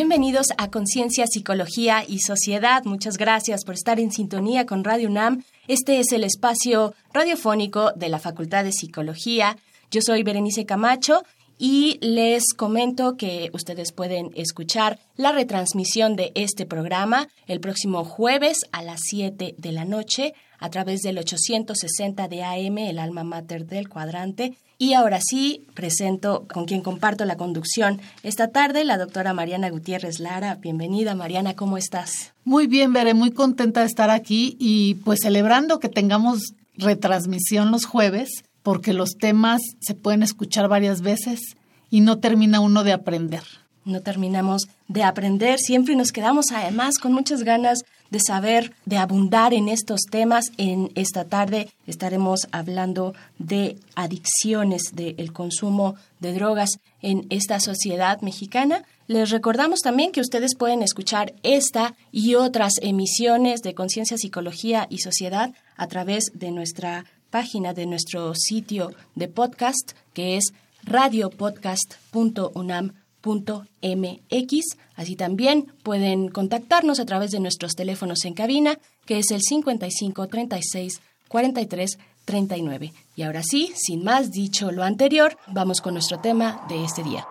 Bienvenidos a Conciencia, Psicología y Sociedad. Muchas gracias por estar en sintonía con Radio UNAM. Este es el espacio radiofónico de la Facultad de Psicología. Yo soy Berenice Camacho y les comento que ustedes pueden escuchar la retransmisión de este programa el próximo jueves a las 7 de la noche a través del 860 de AM, el alma mater del cuadrante. Y ahora sí, presento con quien comparto la conducción esta tarde, la doctora Mariana Gutiérrez Lara. Bienvenida, Mariana, ¿cómo estás? Muy bien, Veré, muy contenta de estar aquí y pues celebrando que tengamos retransmisión los jueves, porque los temas se pueden escuchar varias veces y no termina uno de aprender. No terminamos de aprender, siempre nos quedamos además con muchas ganas de saber, de abundar en estos temas. En esta tarde estaremos hablando de adicciones, del consumo de drogas en esta sociedad mexicana. Les recordamos también que ustedes pueden escuchar esta y otras emisiones de Conciencia, Psicología y Sociedad a través de nuestra página, de nuestro sitio de podcast, que es radiopodcast.unam mx. Así también pueden contactarnos a través de nuestros teléfonos en cabina, que es el 55 36 43 39. Y ahora sí, sin más dicho lo anterior, vamos con nuestro tema de este día.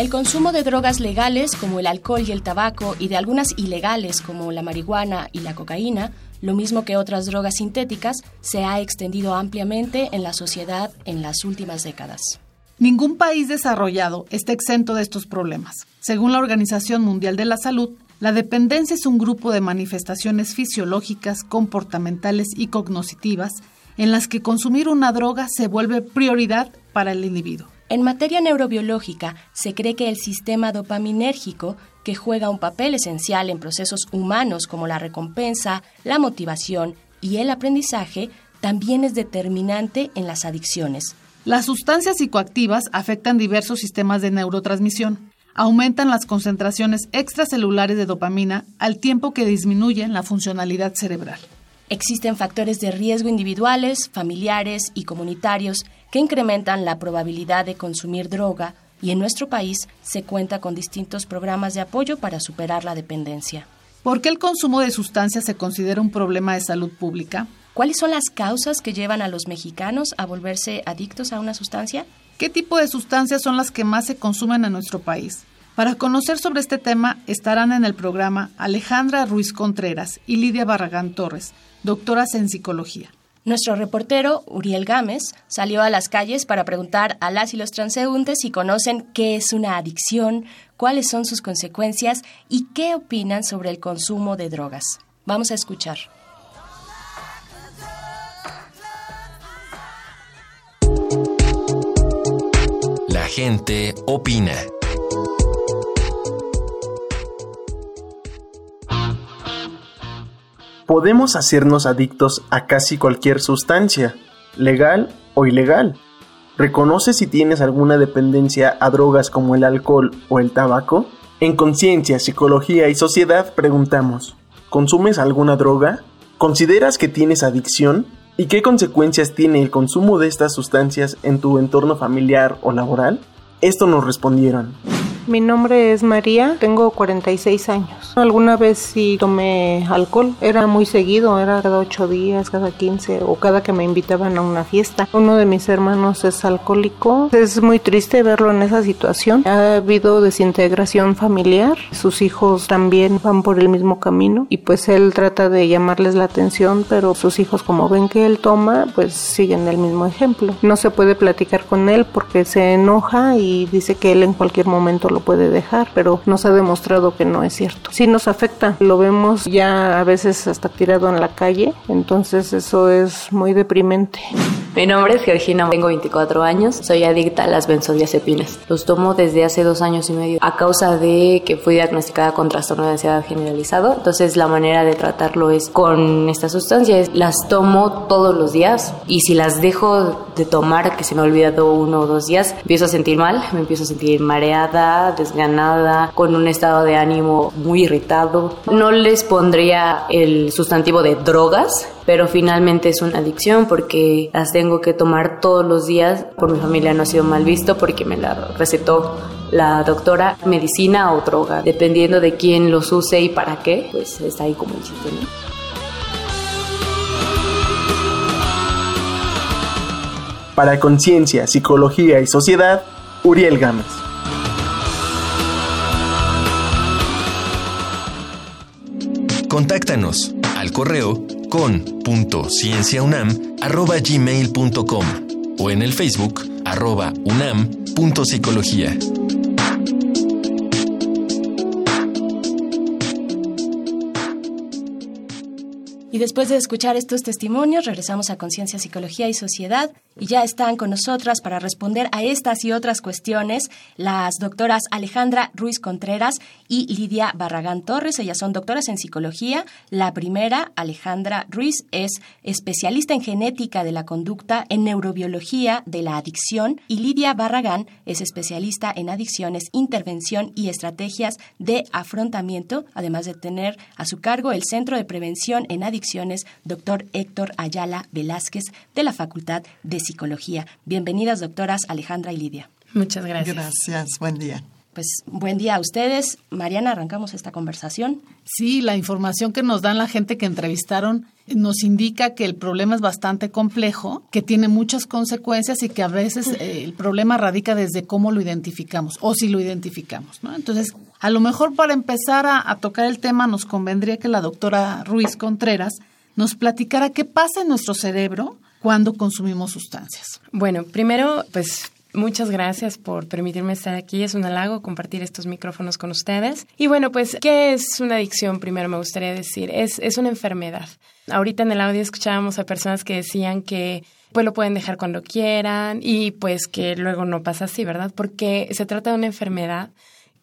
El consumo de drogas legales como el alcohol y el tabaco y de algunas ilegales como la marihuana y la cocaína, lo mismo que otras drogas sintéticas, se ha extendido ampliamente en la sociedad en las últimas décadas. Ningún país desarrollado está exento de estos problemas. Según la Organización Mundial de la Salud, la dependencia es un grupo de manifestaciones fisiológicas, comportamentales y cognitivas en las que consumir una droga se vuelve prioridad para el individuo. En materia neurobiológica, se cree que el sistema dopaminérgico, que juega un papel esencial en procesos humanos como la recompensa, la motivación y el aprendizaje, también es determinante en las adicciones. Las sustancias psicoactivas afectan diversos sistemas de neurotransmisión. Aumentan las concentraciones extracelulares de dopamina al tiempo que disminuyen la funcionalidad cerebral. Existen factores de riesgo individuales, familiares y comunitarios que incrementan la probabilidad de consumir droga y en nuestro país se cuenta con distintos programas de apoyo para superar la dependencia. ¿Por qué el consumo de sustancias se considera un problema de salud pública? ¿Cuáles son las causas que llevan a los mexicanos a volverse adictos a una sustancia? ¿Qué tipo de sustancias son las que más se consumen en nuestro país? Para conocer sobre este tema estarán en el programa Alejandra Ruiz Contreras y Lidia Barragán Torres, doctoras en psicología. Nuestro reportero, Uriel Gámez, salió a las calles para preguntar a las y los transeúntes si conocen qué es una adicción, cuáles son sus consecuencias y qué opinan sobre el consumo de drogas. Vamos a escuchar. La gente opina. Podemos hacernos adictos a casi cualquier sustancia, legal o ilegal. ¿Reconoce si tienes alguna dependencia a drogas como el alcohol o el tabaco? En Conciencia, Psicología y Sociedad preguntamos, ¿consumes alguna droga? ¿Consideras que tienes adicción? ¿Y qué consecuencias tiene el consumo de estas sustancias en tu entorno familiar o laboral? Esto nos respondieron. Mi nombre es María, tengo 46 años. Alguna vez sí tomé alcohol, era muy seguido, era cada 8 días, cada 15 o cada que me invitaban a una fiesta. Uno de mis hermanos es alcohólico, es muy triste verlo en esa situación. Ha habido desintegración familiar, sus hijos también van por el mismo camino y pues él trata de llamarles la atención, pero sus hijos como ven que él toma, pues siguen el mismo ejemplo. No se puede platicar con él porque se enoja y dice que él en cualquier momento lo puede dejar, pero nos ha demostrado que no es cierto. Sí nos afecta, lo vemos ya a veces hasta tirado en la calle, entonces eso es muy deprimente. Mi nombre es Georgina, tengo 24 años, soy adicta a las benzodiazepinas. Los tomo desde hace dos años y medio a causa de que fui diagnosticada con trastorno de ansiedad generalizado, entonces la manera de tratarlo es con estas sustancias. Las tomo todos los días y si las dejo de tomar, que se me ha olvidado uno o dos días, empiezo a sentir mal, me empiezo a sentir mareada, desganada, con un estado de ánimo muy irritado. No les pondría el sustantivo de drogas, pero finalmente es una adicción porque las tengo que tomar todos los días. Por mi familia no ha sido mal visto porque me la recetó la doctora medicina o droga, dependiendo de quién los use y para qué, pues está ahí como el Para Conciencia, Psicología y Sociedad, Uriel Gámez. Contáctanos al correo con.cienciaunam.gmail.com o en el Facebook arroba unam.psicología. Y después de escuchar estos testimonios, regresamos a Conciencia, Psicología y Sociedad y ya están con nosotras para responder a estas y otras cuestiones las doctoras Alejandra Ruiz Contreras y Lidia Barragán Torres. Ellas son doctoras en psicología. La primera, Alejandra Ruiz, es especialista en genética de la conducta, en neurobiología de la adicción y Lidia Barragán es especialista en adicciones, intervención y estrategias de afrontamiento, además de tener a su cargo el Centro de Prevención en Doctor Héctor Ayala Velázquez, de la Facultad de Psicología. Bienvenidas, doctoras Alejandra y Lidia. Muchas gracias. Gracias, buen día. Pues buen día a ustedes. Mariana, arrancamos esta conversación. Sí, la información que nos dan la gente que entrevistaron nos indica que el problema es bastante complejo, que tiene muchas consecuencias y que a veces eh, el problema radica desde cómo lo identificamos o si lo identificamos. ¿no? Entonces, a lo mejor para empezar a, tocar el tema nos convendría que la doctora Ruiz Contreras nos platicara qué pasa en nuestro cerebro cuando consumimos sustancias. Bueno, primero, pues Muchas gracias por permitirme estar aquí. Es un halago compartir estos micrófonos con ustedes. Y bueno, pues, ¿qué es una adicción? Primero me gustaría decir. Es, es una enfermedad. Ahorita en el audio escuchábamos a personas que decían que pues lo pueden dejar cuando quieran y pues que luego no pasa así, ¿verdad? Porque se trata de una enfermedad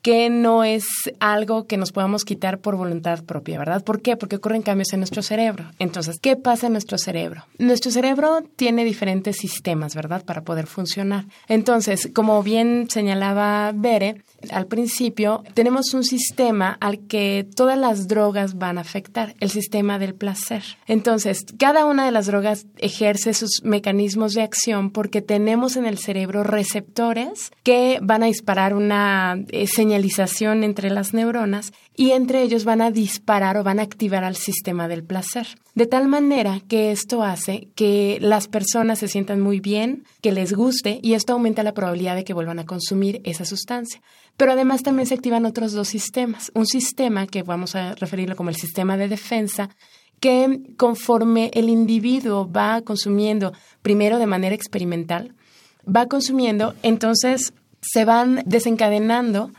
que no es algo que nos podamos quitar por voluntad propia, ¿verdad? ¿Por qué? Porque ocurren cambios en nuestro cerebro. Entonces, ¿qué pasa en nuestro cerebro? Nuestro cerebro tiene diferentes sistemas, ¿verdad? Para poder funcionar. Entonces, como bien señalaba Bere, al principio tenemos un sistema al que todas las drogas van a afectar, el sistema del placer. Entonces, cada una de las drogas ejerce sus mecanismos de acción porque tenemos en el cerebro receptores que van a disparar una eh, señal señalización entre las neuronas y entre ellos van a disparar o van a activar al sistema del placer. De tal manera que esto hace que las personas se sientan muy bien, que les guste y esto aumenta la probabilidad de que vuelvan a consumir esa sustancia. Pero además también se activan otros dos sistemas. Un sistema que vamos a referirlo como el sistema de defensa, que conforme el individuo va consumiendo, primero de manera experimental, va consumiendo, entonces se van desencadenando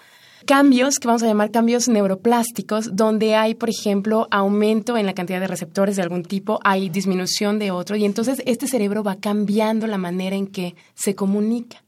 cambios que vamos a llamar cambios neuroplásticos, donde hay, por ejemplo, aumento en la cantidad de receptores de algún tipo, hay disminución de otro, y entonces este cerebro va cambiando la manera en que se comunica.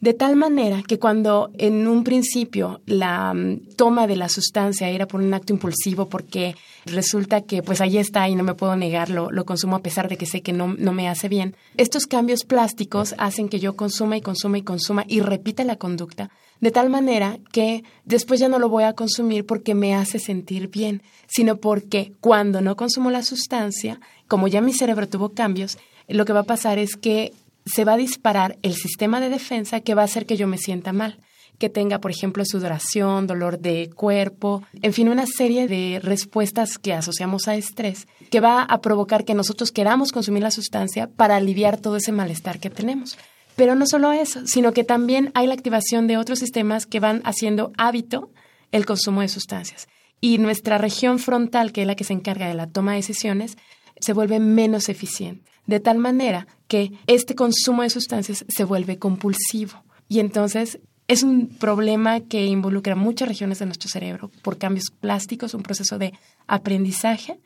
De tal manera que cuando en un principio la mm, toma de la sustancia era por un acto impulsivo porque resulta que pues ahí está y no me puedo negar, lo, consumo a pesar de que sé que no, no me hace bien, estos cambios plásticos hacen que yo consuma y consuma y consuma y repita la conducta de tal manera que después ya no lo voy a consumir porque me hace sentir bien, sino porque cuando no consumo la sustancia, como ya mi cerebro tuvo cambios, lo que va a pasar es que se va a disparar el sistema de defensa que va a hacer que yo me sienta mal que tenga, por ejemplo, sudoración, dolor de cuerpo, en fin, una serie de respuestas que asociamos a estrés que va a provocar que nosotros queramos consumir la sustancia para aliviar todo ese malestar que tenemos. Pero no solo eso, sino que también hay la activación de otros sistemas que van haciendo hábito el consumo de sustancias. Y nuestra región frontal, que es la que se encarga de la toma de decisiones, se vuelve menos eficiente, de tal manera que este consumo de sustancias se vuelve compulsivo. Y entonces es un problema que involucra muchas regiones de nuestro cerebro por cambios plásticos, un proceso de aprendizaje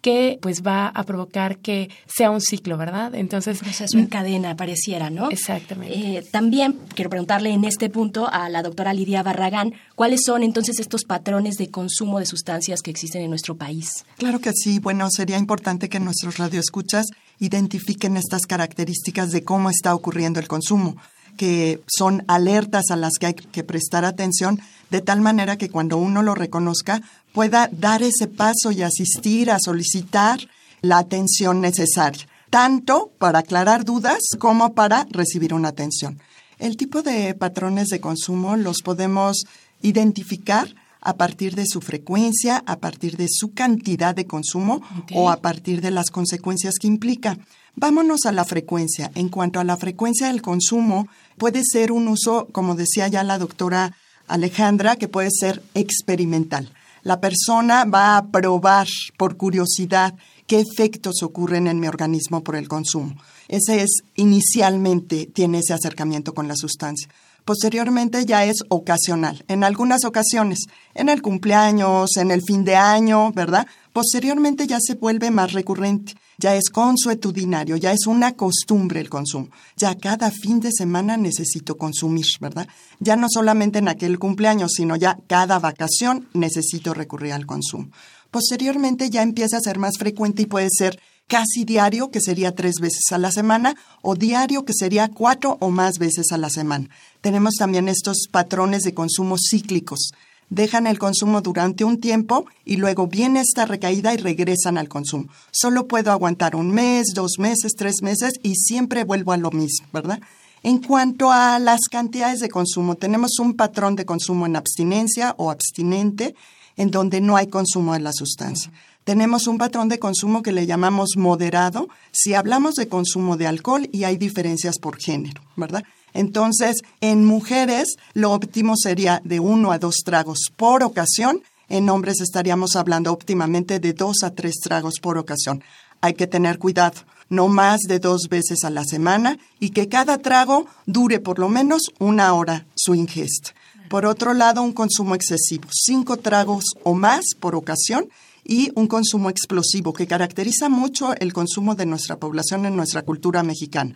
que pues va a provocar que sea un ciclo, ¿verdad? Entonces, un proceso en cadena pareciera, ¿no? Exactamente. Eh, también quiero preguntarle en este punto a la doctora Lidia Barragán, ¿cuáles son entonces estos patrones de consumo de sustancias que existen en nuestro país? Claro que sí. Bueno, sería importante que nuestros radioescuchas identifiquen estas características de cómo está ocurriendo el consumo que son alertas a las que hay que prestar atención, de tal manera que cuando uno lo reconozca pueda dar ese paso y asistir a solicitar la atención necesaria, tanto para aclarar dudas como para recibir una atención. El tipo de patrones de consumo los podemos identificar a partir de su frecuencia, a partir de su cantidad de consumo o a partir de las consecuencias que implica. Vámonos a la frecuencia. En cuanto a la frecuencia del consumo, puede ser un uso, como decía ya la doctora Alejandra, que puede ser experimental. La persona va a probar por curiosidad qué efectos ocurren en mi organismo por el consumo. Ese es inicialmente, tiene ese acercamiento con la sustancia. Posteriormente ya es ocasional, en algunas ocasiones, en el cumpleaños, en el fin de año, ¿verdad? Posteriormente ya se vuelve más recurrente ya es consuetudinario, ya es una costumbre el consumo. Ya cada fin de semana necesito consumir, ¿verdad? Ya no solamente en aquel cumpleaños, sino ya cada vacación necesito recurrir al consumo. Posteriormente ya empieza a ser más frecuente y puede ser casi diario, que sería tres veces a la semana, o diario, que sería cuatro o más veces a la semana. Tenemos también estos patrones de consumo cíclicos dejan el consumo durante un tiempo y luego viene esta recaída y regresan al consumo. Solo puedo aguantar un mes, dos meses, tres meses y siempre vuelvo a lo mismo, ¿verdad? En cuanto a las cantidades de consumo, tenemos un patrón de consumo en abstinencia o abstinente, en donde no hay consumo de la sustancia. Tenemos un patrón de consumo que le llamamos moderado si hablamos de consumo de alcohol y hay diferencias por género, ¿verdad? Entonces, en mujeres lo óptimo sería de uno a dos tragos por ocasión. En hombres estaríamos hablando óptimamente de dos a tres tragos por ocasión. Hay que tener cuidado, no más de dos veces a la semana y que cada trago dure por lo menos una hora su ingesta. Por otro lado, un consumo excesivo, cinco tragos o más por ocasión y un consumo explosivo que caracteriza mucho el consumo de nuestra población en nuestra cultura mexicana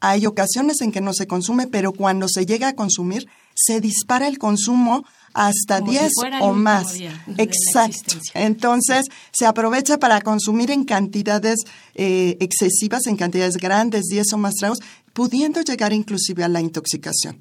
hay ocasiones en que no se consume, pero cuando se llega a consumir, se dispara el consumo hasta 10 o más. Exacto. Entonces, se aprovecha para consumir en cantidades eh, excesivas, en cantidades grandes, 10 o más tragos, pudiendo llegar inclusive a la intoxicación.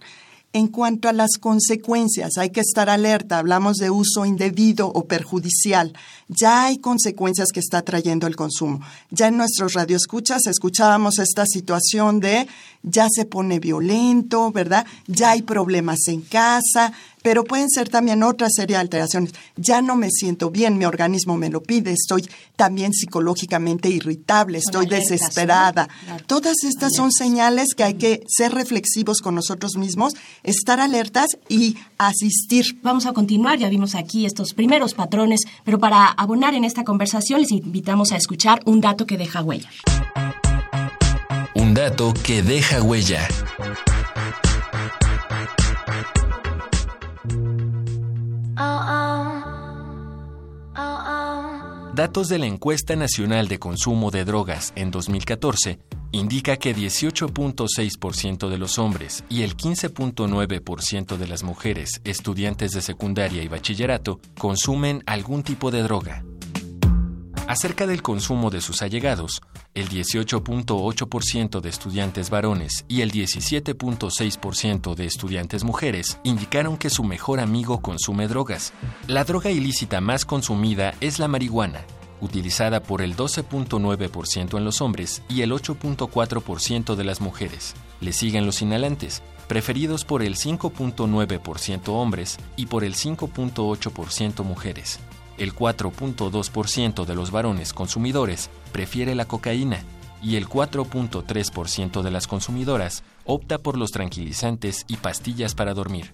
En cuanto a las consecuencias, hay que estar alerta. Hablamos de uso indebido o perjudicial. Ya hay consecuencias que está trayendo el consumo. Ya en nuestros radioescuchas escuchábamos esta situación de ya se pone violento, ¿verdad? Ya hay problemas en casa, pero pueden ser también otra serie de alteraciones. Ya no me siento bien, mi organismo me lo pide, estoy también psicológicamente irritable, estoy desesperada. Todas estas son señales que hay que ser reflexivos con nosotros mismos, estar alertas y asistir. Vamos a continuar, ya vimos aquí estos primeros patrones, pero para abonar en esta conversación les invitamos a escuchar un dato que deja huella. Un dato que deja huella. Datos de la Encuesta Nacional de Consumo de Drogas en 2014 indica que 18.6% de los hombres y el 15.9% de las mujeres estudiantes de secundaria y bachillerato consumen algún tipo de droga. Acerca del consumo de sus allegados, el 18.8% de estudiantes varones y el 17.6% de estudiantes mujeres indicaron que su mejor amigo consume drogas. La droga ilícita más consumida es la marihuana, utilizada por el 12.9% en los hombres y el 8.4% de las mujeres. Le siguen los inhalantes, preferidos por el 5.9% hombres y por el 5.8% mujeres el 4.2% de los varones consumidores prefiere la cocaína y el 4.3% de las consumidoras opta por los tranquilizantes y pastillas para dormir.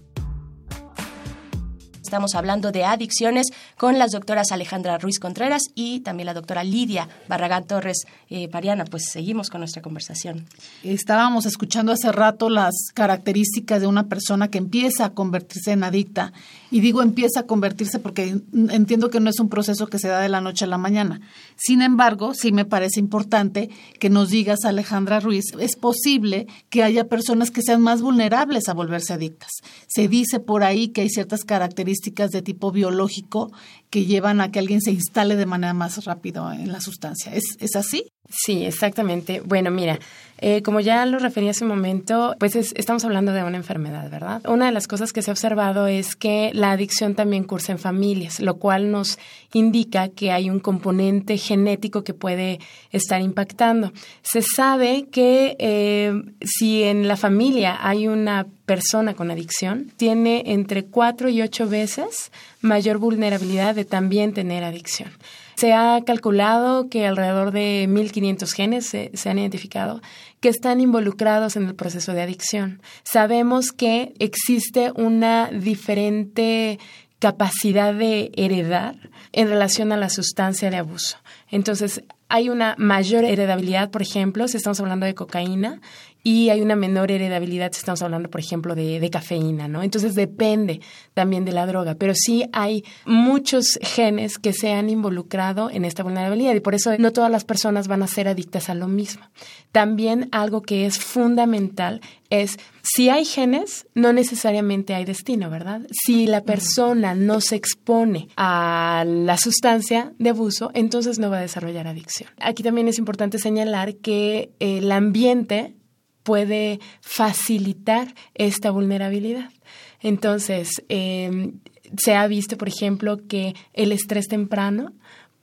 Estamos hablando de adicciones con las doctoras Alejandra Ruiz Contreras y también la doctora Lidia Barragán Torres. Eh, Mariana, pues seguimos con nuestra conversación. Estábamos escuchando hace rato las características de una persona que empieza a convertirse en adicta. Y digo empieza a convertirse porque entiendo que no es un proceso que se da de la noche a la mañana. Sin embargo, sí me parece importante que nos digas, Alejandra Ruiz, es posible que haya personas que sean más vulnerables a volverse adictas. Se dice por ahí que hay ciertas características de tipo biológico que llevan a que alguien se instale de manera más rápido en la sustancia. ¿Es, es así? Sí, exactamente. Bueno, mira, eh, como ya lo referí hace un momento, pues estamos hablando de una enfermedad, ¿verdad? Una de las cosas que se ha observado es que la adicción también cursa en familias, lo cual nos indica que hay un componente genético que puede estar impactando. Se sabe que eh, si en la familia hay una persona con adicción, tiene entre cuatro y ocho veces mayor vulnerabilidad de también tener adicción. Se ha calculado que alrededor de 1.500 genes se, han identificado que están involucrados en el proceso de adicción. Sabemos que existe una diferente capacidad de heredar en relación a la sustancia de abuso. Entonces, hay una mayor heredabilidad, por ejemplo, si estamos hablando de cocaína, y hay una menor heredabilidad si estamos hablando, por ejemplo, de, de, cafeína, ¿no? Entonces depende también de la droga, pero sí hay muchos genes que se han involucrado en esta vulnerabilidad y por eso no todas las personas van a ser adictas a lo mismo. También algo que es fundamental es si hay genes, no necesariamente hay destino, ¿verdad? Si la persona no se expone a la sustancia de abuso, entonces no va a desarrollar adicción. Aquí también es importante señalar que el ambiente puede facilitar esta vulnerabilidad. Entonces, em, se ha visto, por ejemplo, que el estrés temprano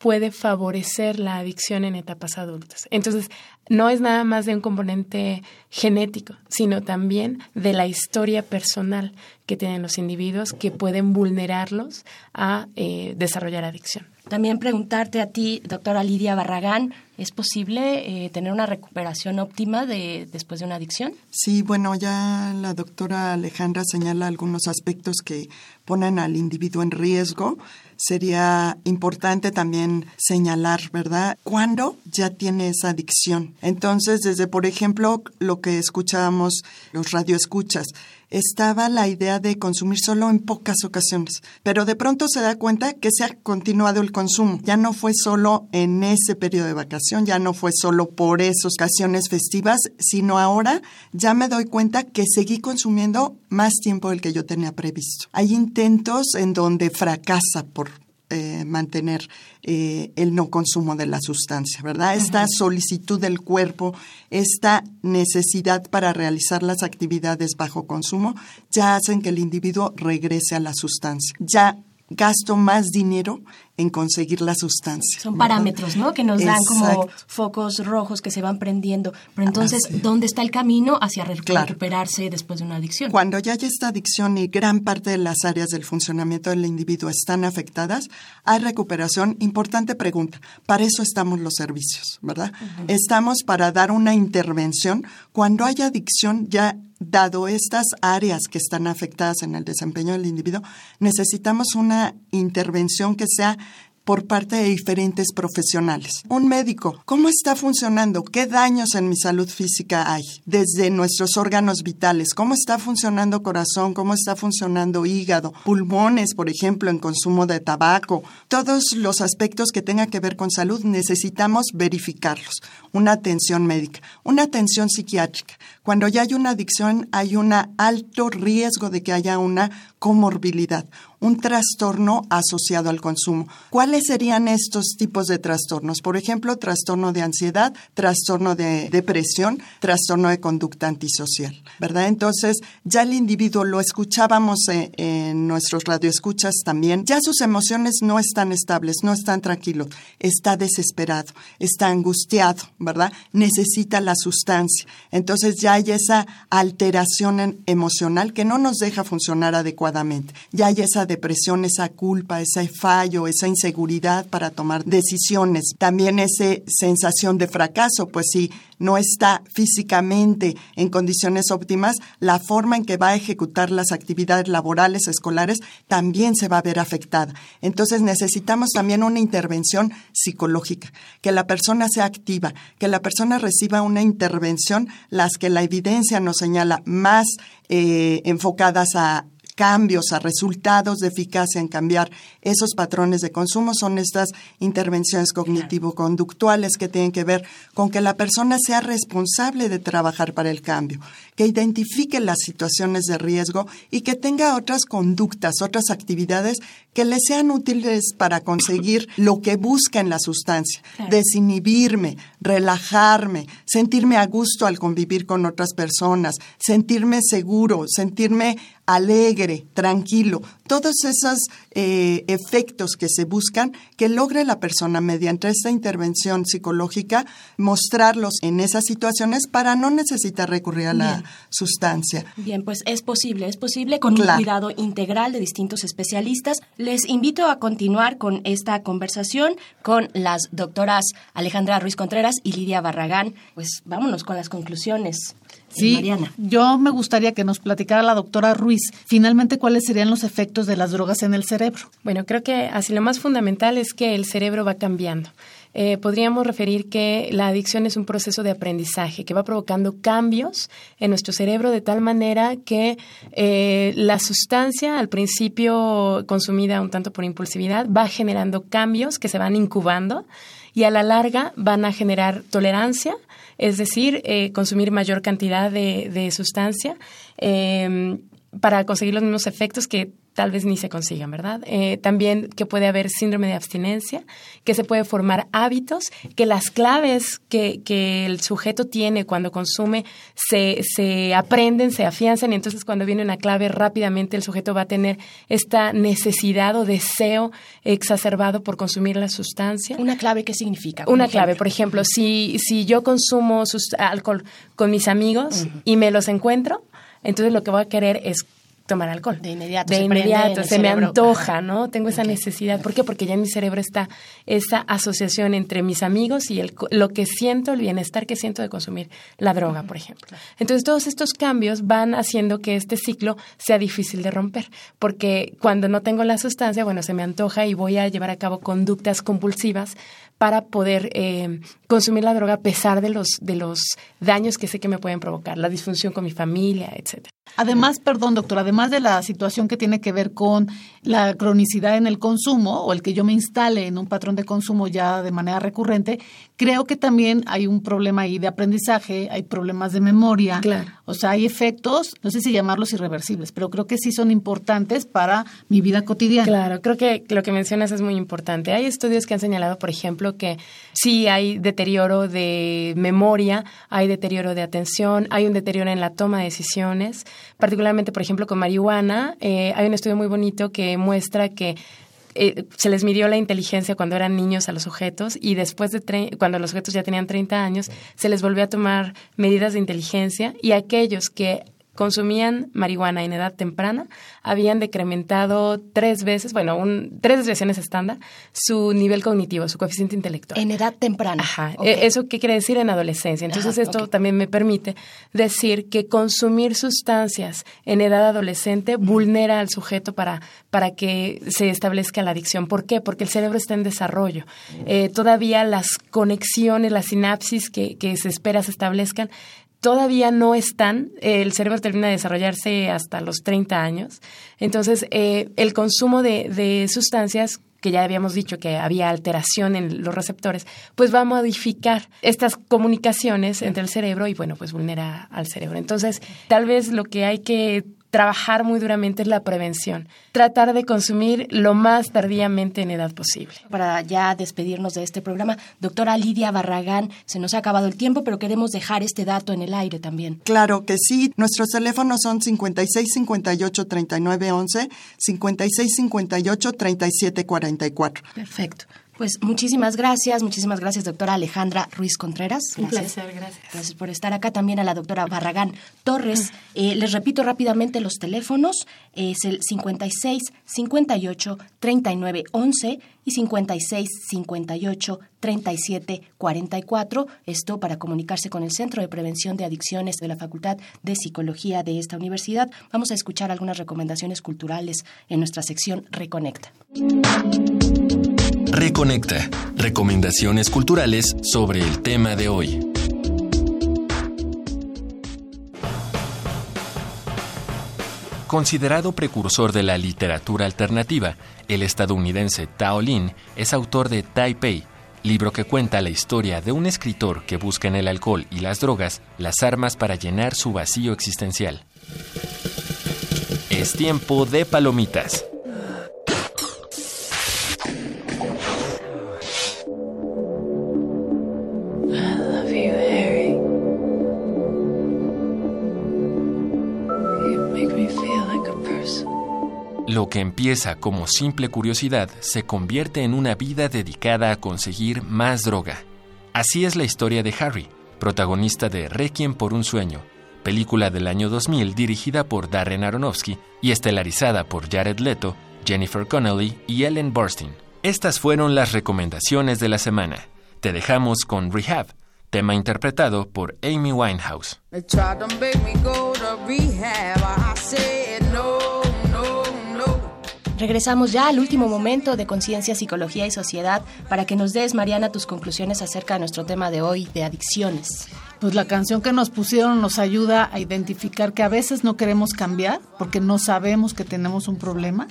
puede favorecer la adicción en etapas adultas. Entonces, no es nada más de un componente genético, sino también de la historia personal que tienen los individuos que pueden vulnerarlos a eh, desarrollar adicción. También preguntarte a ti, doctora Lidia Barragán, ¿es posible eh, tener una recuperación óptima de, después de una adicción? Sí, bueno, ya la doctora Alejandra señala algunos aspectos que ponen al individuo en riesgo. Sería importante también señalar, ¿verdad?, cuándo ya tiene esa adicción. Entonces, desde, por ejemplo, lo que escuchábamos, los radioescuchas, estaba la idea de consumir solo en pocas ocasiones, pero de pronto se da cuenta que se ha continuado el consumo. Ya no fue solo en ese periodo de vacación, ya no fue solo por esas ocasiones festivas, sino ahora ya me doy cuenta que seguí consumiendo más tiempo del que yo tenía previsto. Hay intentos en donde fracasa por eh, mantener eh, el no consumo de la sustancia, ¿verdad? Esta solicitud del cuerpo, esta necesidad para realizar las actividades bajo consumo, ya hacen que el individuo regrese a la sustancia. Ya gasto más dinero en conseguir la sustancia. Son parámetros, ¿no? Que nos dan como focos rojos que se van prendiendo. Pero entonces, ¿dónde está el camino hacia recuperarse después de una adicción? Cuando ya hay esta adicción y gran parte de las áreas del funcionamiento del individuo están afectadas, hay recuperación. Importante pregunta. Para eso estamos los servicios, ¿verdad? Estamos para dar una intervención. Cuando hay adicción, ya dado estas áreas que están afectadas en el desempeño del individuo, necesitamos una intervención que sea por parte de diferentes profesionales. Un médico, ¿cómo está funcionando? ¿Qué daños en mi salud física hay? Desde nuestros órganos vitales, ¿cómo está funcionando corazón? ¿Cómo está funcionando hígado? Pulmones, por ejemplo, en consumo de tabaco. Todos los aspectos que tengan que ver con salud necesitamos verificarlos. Una atención médica, una atención psiquiátrica. Cuando ya hay una adicción, hay un alto riesgo de que haya una comorbilidad, un trastorno asociado al consumo. ¿Cuáles serían estos tipos de trastornos? Por ejemplo, trastorno de ansiedad, trastorno de depresión, trastorno de conducta antisocial, ¿verdad? Entonces, ya el individuo lo escuchábamos en, en nuestros radioescuchas también, ya sus emociones no están estables, no están tranquilos, está desesperado, está angustiado, ¿verdad? Necesita la sustancia. Entonces, ya hay esa alteración emocional que no nos deja funcionar adecuadamente. Ya hay esa depresión, esa culpa, ese fallo, esa inseguridad para tomar decisiones. También esa sensación de fracaso, pues si no está físicamente en condiciones óptimas, la forma en que va a ejecutar las actividades laborales, escolares, también se va a ver afectada. Entonces necesitamos también una intervención psicológica, que la persona sea activa, que la persona reciba una intervención, las que la evidencia nos señala más eh, enfocadas a cambios, a resultados de eficacia en cambiar esos patrones de consumo son estas intervenciones cognitivo-conductuales que tienen que ver con que la persona sea responsable de trabajar para el cambio, que identifique las situaciones de riesgo y que tenga otras conductas, otras actividades que le sean útiles para conseguir lo que busca en la sustancia, desinhibirme, relajarme, sentirme a gusto al convivir con otras personas, sentirme seguro, sentirme alegre, tranquilo, todos esos eh, efectos que se buscan que logre la persona mediante esta intervención psicológica mostrarlos en esas situaciones para no necesitar recurrir a la sustancia. Bien, pues es posible, es posible con un cuidado integral de distintos especialistas. Les invito a continuar con esta conversación con las doctoras Alejandra Ruiz Contreras y Lidia Barragán. Pues vámonos con las conclusiones. Sí, yo me gustaría que nos platicara la doctora Ruiz finalmente cuáles serían los efectos de las drogas en el cerebro. Bueno, creo que así lo más fundamental es que el cerebro va cambiando. Eh, podríamos referir que la adicción es un proceso de aprendizaje que va provocando cambios en nuestro cerebro de tal manera que eh, la sustancia, al principio consumida un tanto por impulsividad, va generando cambios que se van incubando y a la larga van a generar tolerancia, es decir, eh, consumir mayor cantidad de, de sustancia para conseguir los mismos efectos que tal vez ni se consigan, ¿verdad? Eh, también que puede haber síndrome de abstinencia, que se puede formar hábitos, que las claves que, que el sujeto tiene cuando consume se, se aprenden, se afianzan, y entonces cuando viene una clave rápidamente el sujeto va a tener esta necesidad o deseo exacerbado por consumir la sustancia. ¿Una clave qué significa? Una clave, por ejemplo, si, si yo consumo alcohol con mis amigos y me los encuentro, entonces lo que voy a querer es tomar alcohol. De inmediato. De inmediato, se me antoja, ¿no? Tengo esa necesidad. ¿Por qué? Porque ya en mi cerebro está esa asociación entre mis amigos y el, lo que siento, el bienestar que siento de consumir la droga, por ejemplo. Entonces, todos estos cambios van haciendo que este ciclo sea difícil de romper, porque cuando no tengo la sustancia, bueno, se me antoja y voy a llevar a cabo conductas compulsivas para poder eh, consumir la droga a pesar de los, de los daños que sé que me pueden provocar, la disfunción con mi familia, etcétera. Además, perdón, doctor, además de la situación que tiene que ver con la cronicidad en el consumo o el que yo me instale en un patrón de consumo ya de manera recurrente, creo que también hay un problema ahí de aprendizaje, hay problemas de memoria. Claro. O sea, hay efectos, no sé si llamarlos irreversibles, pero creo que sí son importantes para mi vida cotidiana. Claro, creo que lo que mencionas es muy importante. Hay estudios que han señalado, por ejemplo, que sí hay deterioro de memoria, hay deterioro de atención, hay un deterioro en la toma de decisiones, particularmente, por ejemplo, con marihuana. Eh, hay un estudio muy bonito que muestra que eh, se les midió la inteligencia cuando eran niños a los sujetos y después de cuando los sujetos ya tenían 30 años, se les volvió a tomar medidas de inteligencia y aquellos que consumían marihuana en edad temprana habían decrementado tres veces, bueno, un, tres desviaciones estándar, su nivel cognitivo, su coeficiente intelectual. En edad temprana. Ajá. E, ¿Eso qué quiere decir en adolescencia? Entonces esto también me permite decir que consumir sustancias en edad adolescente vulnera al sujeto para, para que se establezca la adicción. ¿Por qué? Porque el cerebro está en desarrollo. Eh, todavía las conexiones, las sinapsis que, que se espera se establezcan todavía no están. El cerebro termina de desarrollarse hasta los 30 años. Entonces, eh, el consumo de, de sustancias que ya habíamos dicho que había alteración en los receptores, pues va a modificar estas comunicaciones entre el cerebro y, bueno, pues vulnera al cerebro. Entonces, tal vez lo que hay que trabajar muy duramente es la prevención. Tratar de consumir lo más tardíamente en edad posible. Para ya despedirnos de este programa, doctora Lidia Barragán, se nos ha acabado el tiempo, pero queremos dejar este dato en el aire también. Claro que sí. Nuestros teléfonos son 56 58 39 11, 56 58 37 44. Perfecto. Pues muchísimas gracias, muchísimas gracias, doctora Alejandra Ruiz Contreras. Un placer, gracias. Gracias por estar acá. También a la doctora Barragán Torres. Eh, les repito rápidamente los teléfonos. Es el 56 58 39 11 y 56 58 37 44. Esto para comunicarse con el Centro de Prevención de Adicciones de la Facultad de Psicología de esta universidad. Vamos a escuchar algunas recomendaciones culturales en nuestra sección Reconecta. Reconecta. Recomendaciones culturales sobre el tema de hoy. Considerado precursor de la literatura alternativa, el estadounidense Tao Lin es autor de Taipei, libro que cuenta la historia de un escritor que busca en el alcohol y las drogas las armas para llenar su vacío existencial. Es tiempo de palomitas. Lo que empieza como simple curiosidad se convierte en una vida dedicada a conseguir más droga. Así es la historia de Harry, protagonista de Requiem por un sueño, película del año 2000 dirigida por Darren Aronofsky y estelarizada por Jared Leto, Jennifer Connelly y Ellen Burstyn. Estas fueron las recomendaciones de la semana. Te dejamos con Rehab, tema interpretado por Amy Winehouse. Regresamos ya al último momento de Conciencia, Psicología y Sociedad para que nos des, Mariana, tus conclusiones acerca de nuestro tema de hoy, de adicciones. Pues la canción que nos pusieron nos ayuda a identificar que a veces no queremos cambiar porque no sabemos que tenemos un problema.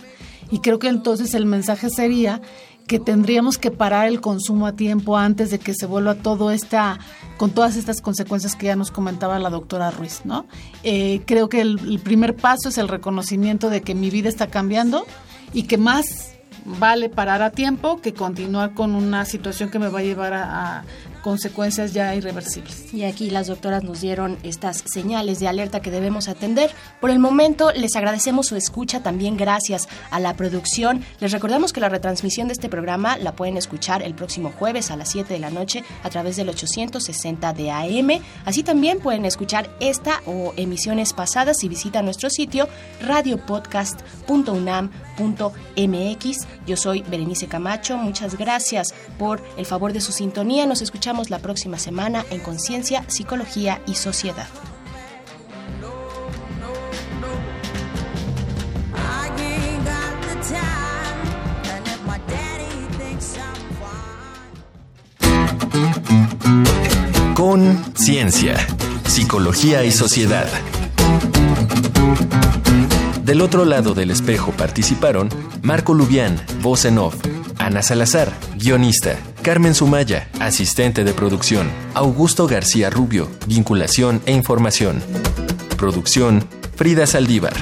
Y creo que entonces el mensaje sería que tendríamos que parar el consumo a tiempo antes de que se vuelva todo esta, con todas estas consecuencias que ya nos comentaba la doctora Ruiz, ¿no? Eh, creo que el, el primer paso es el reconocimiento de que mi vida está cambiando y que más vale parar a tiempo que continuar con una situación que me va a llevar a, consecuencias ya irreversibles. Y aquí las doctoras nos dieron estas señales de alerta que debemos atender. Por el momento les agradecemos su escucha, también gracias a la producción. Les recordamos que la retransmisión de este programa la pueden escuchar el próximo jueves a las 7 de la noche a través del 860 de AM. Así también pueden escuchar esta o emisiones pasadas si visitan nuestro sitio radiopodcast.unam.mx. Yo soy Berenice Camacho, muchas gracias por el favor de su sintonía. Nos escuchamos la próxima semana en Conciencia, Psicología y Sociedad. Con Ciencia, Psicología y Sociedad. Del otro lado del espejo participaron Marco Lubián, voz en off, Ana Salazar, guionista, Carmen Sumaya, asistente de producción, Augusto García Rubio, vinculación e información. Producción, Frida Saldívar.